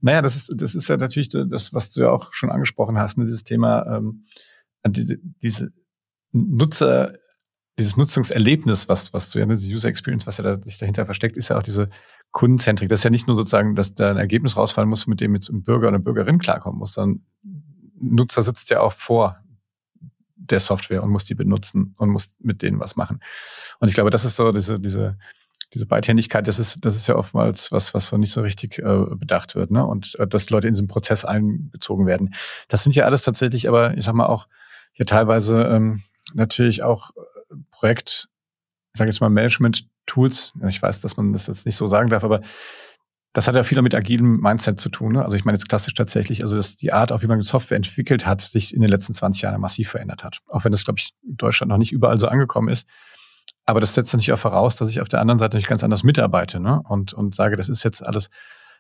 naja, das ist, das ist ja natürlich das, was du ja auch schon angesprochen hast, ne, dieses Thema, ähm, diese, diese Nutzer, dieses Nutzungserlebnis, was, was du ja, ne, diese User Experience, was ja da, sich dahinter versteckt, ist ja auch diese Kundenzentrik. Das ist ja nicht nur sozusagen, dass da ein Ergebnis rausfallen muss, mit dem jetzt ein Bürger oder eine Bürgerin klarkommen muss, sondern Nutzer sitzt ja auch vor der Software und muss die benutzen und muss mit denen was machen. Und ich glaube, das ist so diese, diese, diese Beidhändigkeit, das ist, das ist ja oftmals was, was nicht so richtig äh, bedacht wird, ne? Und äh, dass Leute in diesen Prozess einbezogen werden. Das sind ja alles tatsächlich, aber ich sag mal auch ja teilweise ähm, natürlich auch äh, Projekt, ich sage jetzt mal Management-Tools. Ich weiß, dass man das jetzt nicht so sagen darf, aber das hat ja viel mit agilem Mindset zu tun. Ne? Also ich meine jetzt klassisch tatsächlich, also dass die Art, auch wie man Software entwickelt hat, sich in den letzten 20 Jahren massiv verändert hat. Auch wenn das, glaube ich, in Deutschland noch nicht überall so angekommen ist. Aber das setzt natürlich auch voraus, dass ich auf der anderen Seite nicht ganz anders mitarbeite ne? und, und sage, das ist jetzt alles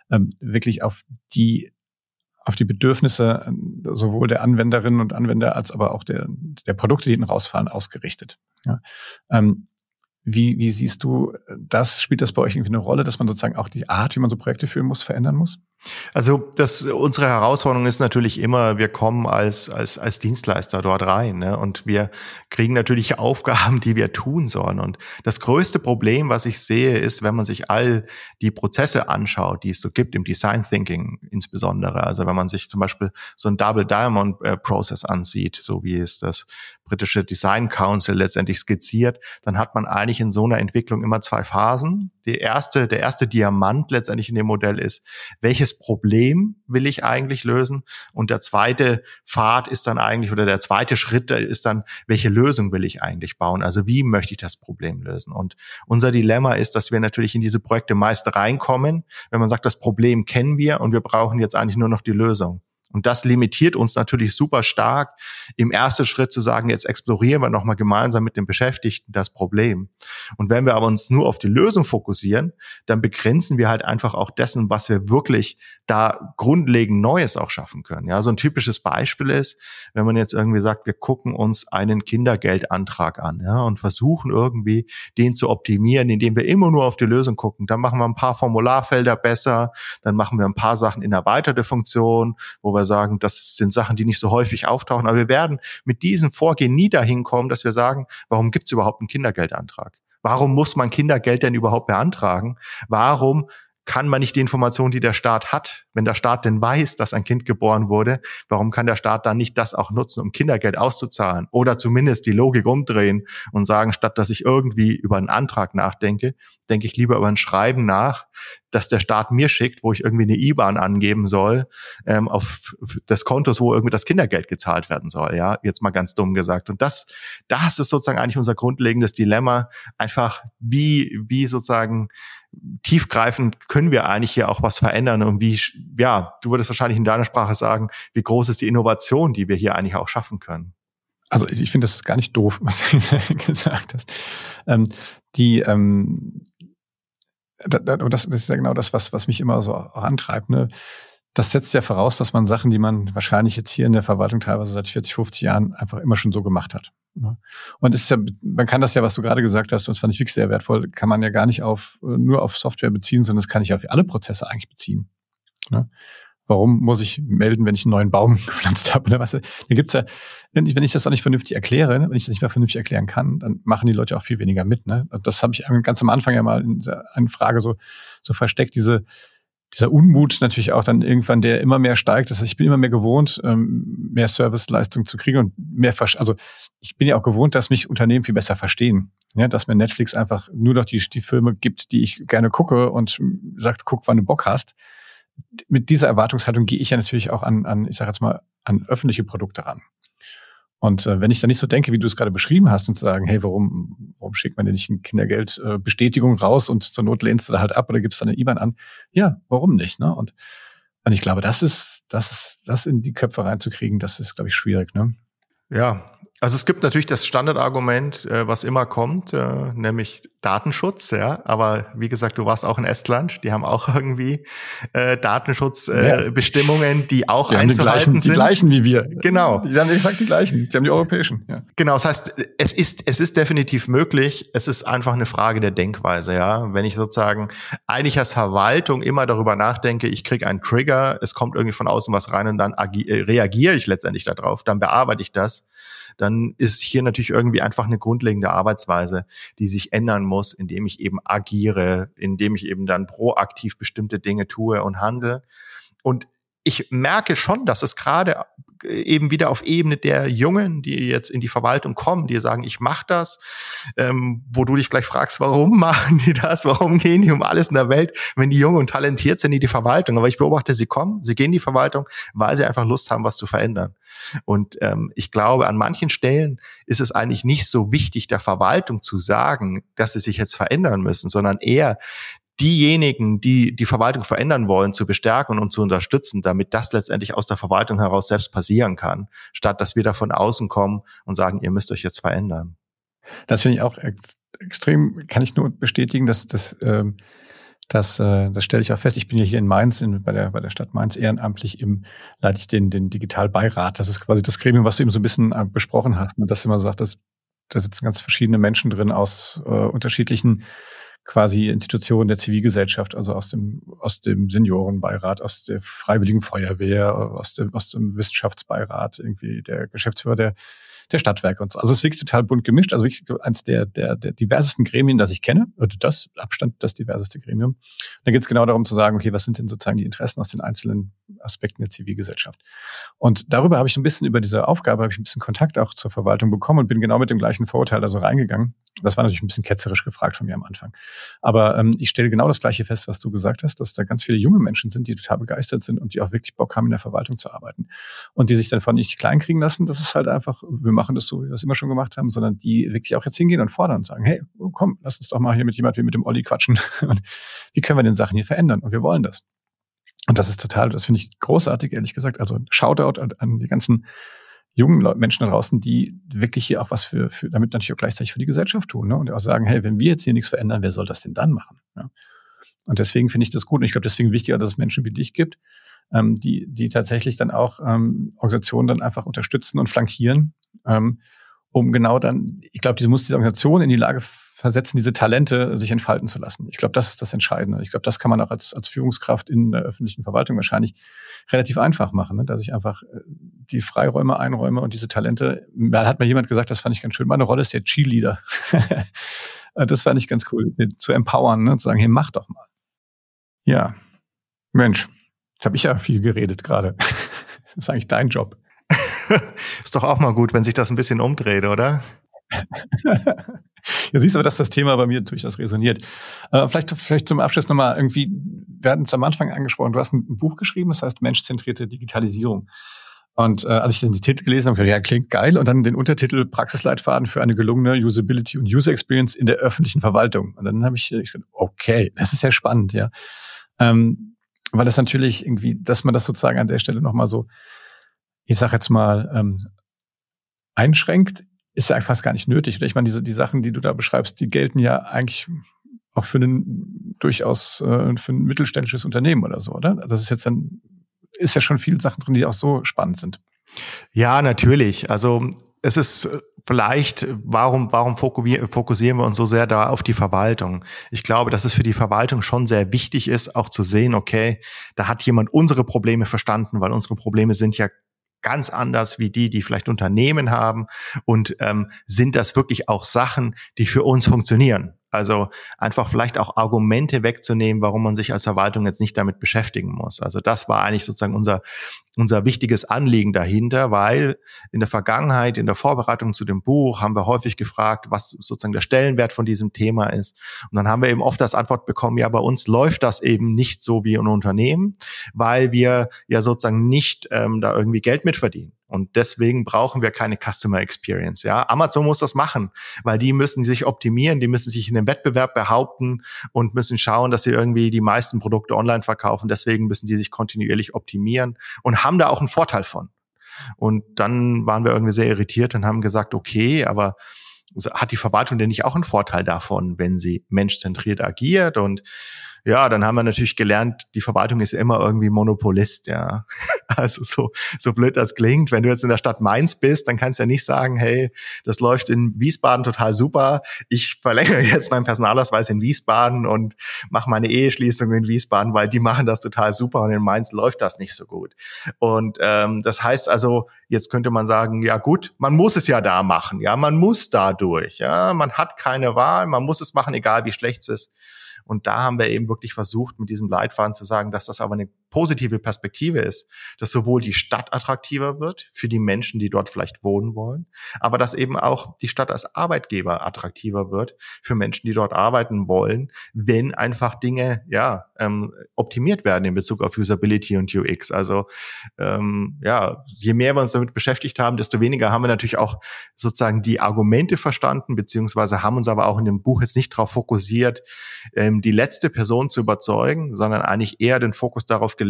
ähm, wirklich auf die auf die Bedürfnisse ähm, sowohl der Anwenderinnen und Anwender als aber auch der, der Produkte, die hinten rausfahren, ausgerichtet. Ja. Ähm, wie, wie siehst du das? Spielt das bei euch irgendwie eine Rolle, dass man sozusagen auch die Art, wie man so Projekte führen muss, verändern muss? Also das, unsere Herausforderung ist natürlich immer, wir kommen als, als, als Dienstleister dort rein ne? und wir kriegen natürlich (laughs) Aufgaben, die wir tun sollen. Und das größte Problem, was ich sehe, ist, wenn man sich all die Prozesse anschaut, die es so gibt, im Design Thinking insbesondere. Also wenn man sich zum Beispiel so ein Double Diamond äh, Process ansieht, so wie es das britische Design Council letztendlich skizziert, dann hat man eigentlich in so einer Entwicklung immer zwei Phasen. Die erste, der erste Diamant letztendlich in dem Modell ist, welches Problem will ich eigentlich lösen? Und der zweite Pfad ist dann eigentlich, oder der zweite Schritt ist dann, welche Lösung will ich eigentlich bauen? Also wie möchte ich das Problem lösen? Und unser Dilemma ist, dass wir natürlich in diese Projekte meist reinkommen, wenn man sagt, das Problem kennen wir und wir brauchen jetzt eigentlich nur noch die Lösung. Und das limitiert uns natürlich super stark, im ersten Schritt zu sagen, jetzt explorieren wir nochmal gemeinsam mit den Beschäftigten das Problem. Und wenn wir aber uns nur auf die Lösung fokussieren, dann begrenzen wir halt einfach auch dessen, was wir wirklich da grundlegend Neues auch schaffen können. Ja, so ein typisches Beispiel ist, wenn man jetzt irgendwie sagt, wir gucken uns einen Kindergeldantrag an, ja, und versuchen irgendwie den zu optimieren, indem wir immer nur auf die Lösung gucken. Dann machen wir ein paar Formularfelder besser, dann machen wir ein paar Sachen in erweiterte Funktion, wo wir sagen, das sind Sachen, die nicht so häufig auftauchen. Aber wir werden mit diesem Vorgehen nie dahin kommen, dass wir sagen, warum gibt es überhaupt einen Kindergeldantrag? Warum muss man Kindergeld denn überhaupt beantragen? Warum kann man nicht die Information, die der Staat hat, wenn der Staat denn weiß, dass ein Kind geboren wurde, warum kann der Staat dann nicht das auch nutzen, um Kindergeld auszuzahlen? Oder zumindest die Logik umdrehen und sagen, statt dass ich irgendwie über einen Antrag nachdenke, denke ich lieber über ein Schreiben nach, dass der Staat mir schickt, wo ich irgendwie eine IBAN angeben soll, ähm, auf des Kontos, wo irgendwie das Kindergeld gezahlt werden soll. Ja, jetzt mal ganz dumm gesagt. Und das, das ist sozusagen eigentlich unser grundlegendes Dilemma. Einfach wie, wie sozusagen tiefgreifend können wir eigentlich hier auch was verändern und wie, ja, du würdest wahrscheinlich in deiner Sprache sagen, wie groß ist die Innovation, die wir hier eigentlich auch schaffen können? Also ich finde das gar nicht doof, (laughs) was du gesagt hast. Ähm, die, ähm, das, ist ja genau das, was, was mich immer so antreibt. Ne? Das setzt ja voraus, dass man Sachen, die man wahrscheinlich jetzt hier in der Verwaltung teilweise seit 40, 50 Jahren einfach immer schon so gemacht hat. Ne? Und ist ja, man kann das ja, was du gerade gesagt hast, und fand ich wirklich sehr wertvoll, kann man ja gar nicht auf, nur auf Software beziehen, sondern das kann ich auf alle Prozesse eigentlich beziehen. Ne? Warum muss ich melden, wenn ich einen neuen Baum (laughs) gepflanzt habe oder was? Da gibt's ja, wenn ich, das auch nicht vernünftig erkläre, wenn ich das nicht mehr vernünftig erklären kann, dann machen die Leute auch viel weniger mit. Ne? Das habe ich ganz am Anfang ja mal in einer Frage so, so versteckt, diese, dieser Unmut natürlich auch dann irgendwann, der immer mehr steigt. Das heißt, ich bin immer mehr gewohnt, ähm, mehr Serviceleistung zu kriegen und mehr, also ich bin ja auch gewohnt, dass mich Unternehmen viel besser verstehen. Ja, dass mir Netflix einfach nur noch die, die Filme gibt, die ich gerne gucke und sagt, guck, wann du Bock hast mit dieser Erwartungshaltung gehe ich ja natürlich auch an, an ich sage jetzt mal, an öffentliche Produkte ran. Und äh, wenn ich da nicht so denke, wie du es gerade beschrieben hast, und zu sagen, hey, warum, warum schickt man denn nicht eine Kindergeldbestätigung äh, raus und zur Not lehnst du da halt ab oder gibst da eine IBAN an? Ja, warum nicht? Ne? Und, und ich glaube, das ist, das ist, das in die Köpfe reinzukriegen, das ist, glaube ich, schwierig. Ne? Ja, also es gibt natürlich das Standardargument, äh, was immer kommt, äh, nämlich Datenschutz, ja. Aber wie gesagt, du warst auch in Estland, die haben auch (laughs) irgendwie äh, Datenschutzbestimmungen, äh, die auch die einzuhalten die gleichen, sind. Die gleichen wie wir. Genau. Die haben exakt die gleichen. Die haben die europäischen. Ja. Genau. Das heißt, es ist es ist definitiv möglich. Es ist einfach eine Frage der Denkweise, ja. Wenn ich sozusagen eigentlich als Verwaltung immer darüber nachdenke, ich kriege einen Trigger, es kommt irgendwie von außen was rein und dann äh, reagiere ich letztendlich darauf, dann bearbeite ich das dann ist hier natürlich irgendwie einfach eine grundlegende Arbeitsweise, die sich ändern muss, indem ich eben agiere, indem ich eben dann proaktiv bestimmte Dinge tue und handle. Und ich merke schon, dass es gerade eben wieder auf Ebene der Jungen, die jetzt in die Verwaltung kommen, die sagen, ich mache das, ähm, wo du dich vielleicht fragst, warum (laughs) machen die das, warum gehen die um alles in der Welt, wenn die jung und talentiert sind in die Verwaltung. Aber ich beobachte, sie kommen, sie gehen in die Verwaltung, weil sie einfach Lust haben, was zu verändern. Und ähm, ich glaube, an manchen Stellen ist es eigentlich nicht so wichtig, der Verwaltung zu sagen, dass sie sich jetzt verändern müssen, sondern eher diejenigen, die die Verwaltung verändern wollen, zu bestärken und zu unterstützen, damit das letztendlich aus der Verwaltung heraus selbst passieren kann, statt dass wir da von außen kommen und sagen, ihr müsst euch jetzt verändern. Das finde ich auch extrem, kann ich nur bestätigen, dass das, ähm, das, äh, das stelle ich auch fest. Ich bin ja hier in Mainz, in, bei, der, bei der Stadt Mainz ehrenamtlich im, leite ich den, den Digitalbeirat. Das ist quasi das Gremium, was du eben so ein bisschen äh, besprochen hast, ne? dass immer sagt, dass da sitzen ganz verschiedene Menschen drin aus äh, unterschiedlichen quasi Institutionen der Zivilgesellschaft, also aus dem, aus dem Seniorenbeirat, aus der Freiwilligen Feuerwehr, aus dem, aus dem Wissenschaftsbeirat, irgendwie der Geschäftsführer der der Stadtwerke und so. Also es ist wirklich total bunt gemischt. Also wirklich eins der, der, der diversesten Gremien, das ich kenne. Also das Abstand das diverseste Gremium. Da geht es genau darum zu sagen, okay, was sind denn sozusagen die Interessen aus den einzelnen Aspekten der Zivilgesellschaft? Und darüber habe ich ein bisschen über diese Aufgabe, habe ich ein bisschen Kontakt auch zur Verwaltung bekommen und bin genau mit dem gleichen Vorurteil da so reingegangen. Das war natürlich ein bisschen ketzerisch gefragt von mir am Anfang. Aber ähm, ich stelle genau das Gleiche fest, was du gesagt hast, dass da ganz viele junge Menschen sind, die total begeistert sind und die auch wirklich Bock haben, in der Verwaltung zu arbeiten. Und die sich dann von nicht kleinkriegen lassen. Das ist halt einfach, wir machen das so, wie wir es immer schon gemacht haben, sondern die wirklich auch jetzt hingehen und fordern und sagen, hey, komm, lass uns doch mal hier mit jemand wie mit dem Olli quatschen. (laughs) Und wie können wir den Sachen hier verändern? Und wir wollen das. Und das ist total, das finde ich großartig, ehrlich gesagt. Also Shoutout an, an die ganzen jungen Leute, Menschen da draußen, die wirklich hier auch was für, für damit natürlich auch gleichzeitig für die Gesellschaft tun. Ne? Und auch sagen, hey, wenn wir jetzt hier nichts verändern, wer soll das denn dann machen? Ja? Und deswegen finde ich das gut. Und ich glaube, deswegen wichtiger, dass es Menschen wie dich gibt, ähm, die, die tatsächlich dann auch ähm, Organisationen dann einfach unterstützen und flankieren, ähm, um genau dann, ich glaube, diese muss diese Organisation in die Lage versetzen, diese Talente sich entfalten zu lassen. Ich glaube, das ist das Entscheidende. Ich glaube, das kann man auch als, als Führungskraft in der öffentlichen Verwaltung wahrscheinlich relativ einfach machen, ne? dass ich einfach äh, die Freiräume einräume und diese Talente, da hat mir jemand gesagt, das fand ich ganz schön, meine Rolle ist der Cheerleader. (laughs) das fand ich ganz cool, zu empowern, ne? zu sagen, hey, mach doch mal. Ja, Mensch, jetzt habe ich ja viel geredet gerade. (laughs) Das ist eigentlich dein Job. (laughs) ist doch auch mal gut, wenn sich das ein bisschen umdreht, oder? (laughs) ja, siehst du, dass das Thema bei mir durchaus resoniert. Äh, vielleicht, vielleicht zum Abschluss nochmal irgendwie, wir hatten es am Anfang angesprochen, du hast ein, Buch geschrieben, das heißt Menschzentrierte Digitalisierung. Und äh, als ich die Titel gelesen habe, ja, klingt geil. Und dann den Untertitel Praxisleitfaden für eine gelungene Usability und User Experience in der öffentlichen Verwaltung. Und dann habe ich, ich gesagt, okay, das ist ja spannend, ja. Ähm, weil das natürlich irgendwie, dass man das sozusagen an der Stelle nochmal so, ich sag jetzt mal, ähm, einschränkt, ist ja fast gar nicht nötig. Ich meine, diese, die Sachen, die du da beschreibst, die gelten ja eigentlich auch für ein durchaus äh, für ein mittelständisches Unternehmen oder so, oder? Das ist jetzt dann ist ja schon viele Sachen drin, die auch so spannend sind. Ja, natürlich. Also es ist vielleicht, warum, warum fokussieren wir uns so sehr da auf die Verwaltung? Ich glaube, dass es für die Verwaltung schon sehr wichtig ist, auch zu sehen, okay, da hat jemand unsere Probleme verstanden, weil unsere Probleme sind ja ganz anders wie die, die vielleicht Unternehmen haben und ähm, sind das wirklich auch Sachen, die für uns funktionieren. Also einfach vielleicht auch Argumente wegzunehmen, warum man sich als Verwaltung jetzt nicht damit beschäftigen muss. Also das war eigentlich sozusagen unser, unser wichtiges Anliegen dahinter, weil in der Vergangenheit, in der Vorbereitung zu dem Buch, haben wir häufig gefragt, was sozusagen der Stellenwert von diesem Thema ist. Und dann haben wir eben oft das Antwort bekommen, ja, bei uns läuft das eben nicht so wie ein Unternehmen, weil wir ja sozusagen nicht ähm, da irgendwie Geld mitverdienen. Und deswegen brauchen wir keine Customer Experience. Ja, Amazon muss das machen, weil die müssen sich optimieren, die müssen sich in dem Wettbewerb behaupten und müssen schauen, dass sie irgendwie die meisten Produkte online verkaufen. Deswegen müssen die sich kontinuierlich optimieren und haben da auch einen Vorteil von. Und dann waren wir irgendwie sehr irritiert und haben gesagt, okay, aber hat die Verwaltung denn nicht auch einen Vorteil davon, wenn sie menschzentriert agiert und ja, dann haben wir natürlich gelernt, die Verwaltung ist immer irgendwie Monopolist, ja. (laughs) Also so, so blöd das klingt, wenn du jetzt in der Stadt Mainz bist, dann kannst du ja nicht sagen, hey, das läuft in Wiesbaden total super. Ich verlängere jetzt meinen Personalausweis in Wiesbaden und mache meine Eheschließung in Wiesbaden, weil die machen das total super und in Mainz läuft das nicht so gut. Und ähm, das heißt also, jetzt könnte man sagen, ja gut, man muss es ja da machen, ja, man muss da durch, ja, man hat keine Wahl, man muss es machen, egal wie schlecht es ist. Und da haben wir eben wirklich versucht, mit diesem Leitfaden zu sagen, dass das aber eine positive Perspektive ist, dass sowohl die Stadt attraktiver wird für die Menschen, die dort vielleicht wohnen wollen, aber dass eben auch die Stadt als Arbeitgeber attraktiver wird für Menschen, die dort arbeiten wollen, wenn einfach Dinge ja ähm, optimiert werden in Bezug auf Usability und UX. Also ähm, ja, je mehr wir uns damit beschäftigt haben, desto weniger haben wir natürlich auch sozusagen die Argumente verstanden, beziehungsweise haben uns aber auch in dem Buch jetzt nicht darauf fokussiert, ähm, die letzte Person zu überzeugen, sondern eigentlich eher den Fokus darauf gelegt,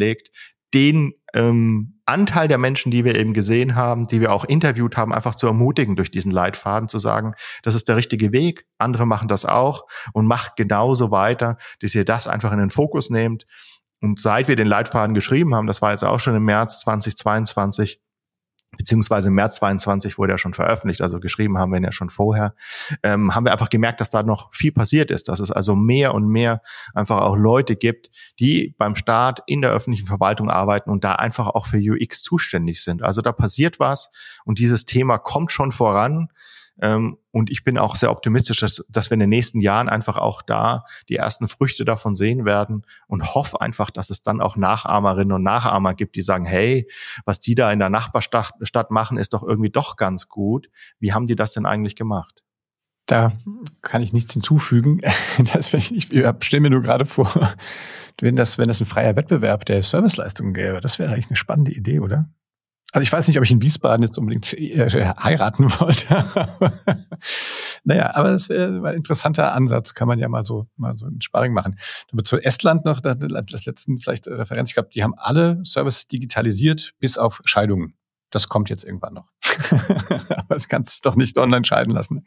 den ähm, Anteil der Menschen, die wir eben gesehen haben, die wir auch interviewt haben, einfach zu ermutigen, durch diesen Leitfaden zu sagen, das ist der richtige Weg, andere machen das auch und macht genauso weiter, dass ihr das einfach in den Fokus nehmt. Und seit wir den Leitfaden geschrieben haben, das war jetzt auch schon im März 2022, beziehungsweise im März 22 wurde er schon veröffentlicht, also geschrieben haben wir ihn ja schon vorher, ähm, haben wir einfach gemerkt, dass da noch viel passiert ist, dass es also mehr und mehr einfach auch Leute gibt, die beim Staat in der öffentlichen Verwaltung arbeiten und da einfach auch für UX zuständig sind. Also da passiert was und dieses Thema kommt schon voran. Ähm, und ich bin auch sehr optimistisch, dass, dass wir in den nächsten Jahren einfach auch da die ersten Früchte davon sehen werden und hoffe einfach, dass es dann auch Nachahmerinnen und Nachahmer gibt, die sagen, hey, was die da in der Nachbarstadt Stadt machen, ist doch irgendwie doch ganz gut. Wie haben die das denn eigentlich gemacht? Da kann ich nichts hinzufügen. (laughs) Das, ich stelle mir nur gerade vor, (laughs) wenn das, wenn das ein freier Wettbewerb der Serviceleistungen gäbe, das wäre eigentlich eine spannende Idee, oder? Also ich weiß nicht, ob ich in Wiesbaden jetzt unbedingt äh, heiraten wollte. (laughs) naja, aber das wäre ein interessanter Ansatz, kann man ja mal so, mal so ein Sparring machen. Aber zu Estland noch, das letzten vielleicht Referenz, ich glaube, die haben alle Services digitalisiert, bis auf Scheidungen. Das kommt jetzt irgendwann noch. aber (laughs) das kannst du doch nicht online scheiden lassen.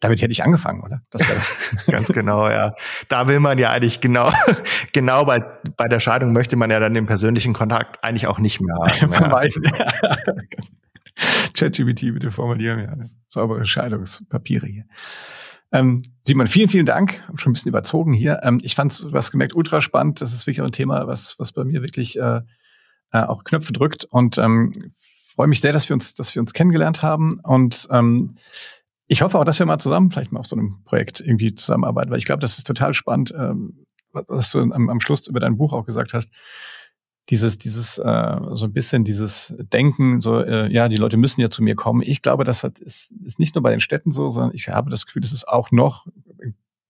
Damit hätte ich angefangen, oder? (laughs) Ganz genau, ja. Da will man ja eigentlich genau, (laughs) genau bei, bei der Scheidung möchte man ja dann den persönlichen Kontakt eigentlich auch nicht mehr haben. Vermeiden. Ja. ChatGPT bitte formulieren, ja. Saubere Scheidungspapiere hier. Ähm, Simon, vielen, vielen Dank. Hab schon ein bisschen überzogen hier. Ähm, ich fand, hast gemerkt, ultra spannend. Das ist wirklich auch ein Thema, was, was bei mir wirklich äh, äh, auch Knöpfe drückt. Und ähm, freue mich sehr, dass wir uns, dass wir uns kennengelernt haben. Und ähm, ich hoffe auch, dass wir mal zusammen vielleicht mal auf so einem Projekt irgendwie zusammenarbeiten, weil ich glaube, das ist total spannend, ähm, was du am, am Schluss über dein Buch auch gesagt hast, dieses, dieses, äh, so ein bisschen dieses Denken, so, äh, ja, die Leute müssen ja zu mir kommen. Ich glaube, das hat, ist, ist nicht nur bei den Städten so, sondern ich habe das Gefühl, das ist auch noch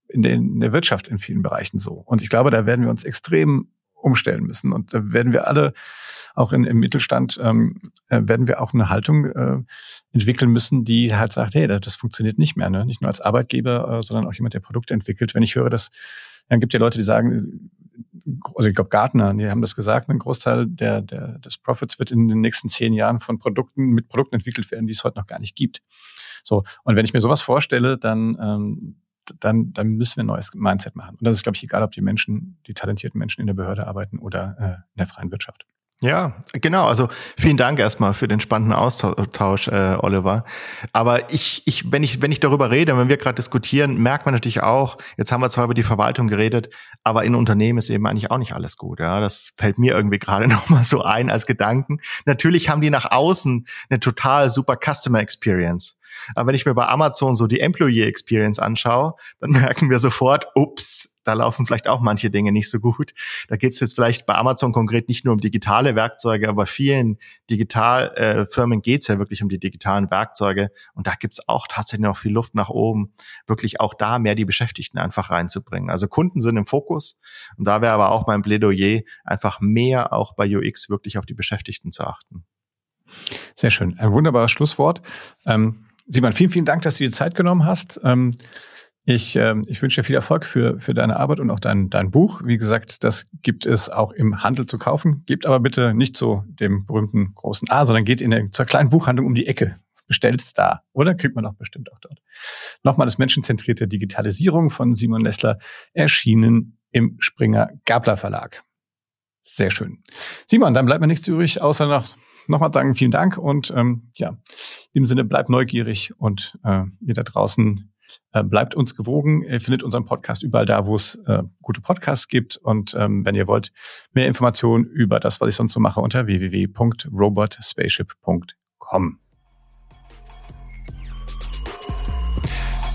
in der, in der Wirtschaft in vielen Bereichen so. Und ich glaube, da werden wir uns extrem umstellen müssen. Und da werden wir alle, auch in, im Mittelstand, ähm, äh, werden wir auch eine Haltung äh, entwickeln müssen, die halt sagt, hey, das funktioniert nicht mehr. Ne? Nicht nur als Arbeitgeber, äh, sondern auch jemand, der Produkte entwickelt. Wenn ich höre, dass dann gibt ja Leute, die sagen, also ich glaube Gartner, die haben das gesagt, ein Großteil der, der, des Profits wird in den nächsten zehn Jahren von Produkten, mit Produkten entwickelt werden, die es heute noch gar nicht gibt. So, und wenn ich mir sowas vorstelle, dann, ähm, dann, dann müssen wir ein neues Mindset machen. Und das ist, glaube ich, egal, ob die Menschen, die talentierten Menschen in der Behörde arbeiten oder äh, in der freien Wirtschaft. Ja, genau. Also vielen Dank erstmal für den spannenden Austausch, äh, Oliver. Aber ich, ich, wenn ich, wenn ich darüber rede, wenn wir gerade diskutieren, merkt man natürlich auch, jetzt haben wir zwar über die Verwaltung geredet, aber in Unternehmen ist eben eigentlich auch nicht alles gut. Ja, das fällt mir irgendwie gerade (laughs) nochmal so ein als Gedanken. Natürlich haben die nach außen eine total super Customer Experience. Aber wenn ich mir bei Amazon so die Employee Experience anschaue, dann (laughs) merken wir sofort, ups, da laufen vielleicht auch manche Dinge nicht so gut. Da geht es jetzt vielleicht bei Amazon konkret nicht nur um digitale Werkzeuge, aber vielen Digitalfirmen äh, geht es ja wirklich um die digitalen Werkzeuge. Und da gibt es auch tatsächlich noch viel Luft nach oben, wirklich auch da mehr die Beschäftigten einfach reinzubringen. Also Kunden sind im Fokus. Und da wäre aber auch mein Plädoyer, einfach mehr auch bei UX wirklich auf die Beschäftigten zu achten. Sehr schön. Ein wunderbares Schlusswort. Ähm, Simon, vielen, vielen Dank, dass du dir Zeit genommen hast. Ähm, ich, äh, ich wünsche dir viel Erfolg für, für deine Arbeit und auch dein, dein Buch. Wie gesagt, das gibt es auch im Handel zu kaufen. Gebt aber bitte nicht zu dem berühmten großen A, sondern geht in eine, zur kleinen Buchhandlung um die Ecke. Bestellt es da. Oder kriegt man auch bestimmt auch dort. Nochmal das menschenzentrierte Digitalisierung von Simon Lessler erschienen im Springer Gabler Verlag. Sehr schön. Simon, dann bleibt mir nichts übrig, außer noch nochmal sagen, vielen Dank und ähm, ja, im Sinne bleibt neugierig und äh, ihr da draußen äh, bleibt uns gewogen. Ihr findet unseren Podcast überall da, wo es äh, gute Podcasts gibt. Und ähm, wenn ihr wollt, mehr Informationen über das, was ich sonst so mache, unter www.robotspaceship.com.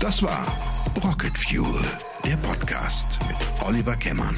Das war Rocket Fuel, der Podcast mit Oliver Kemmern.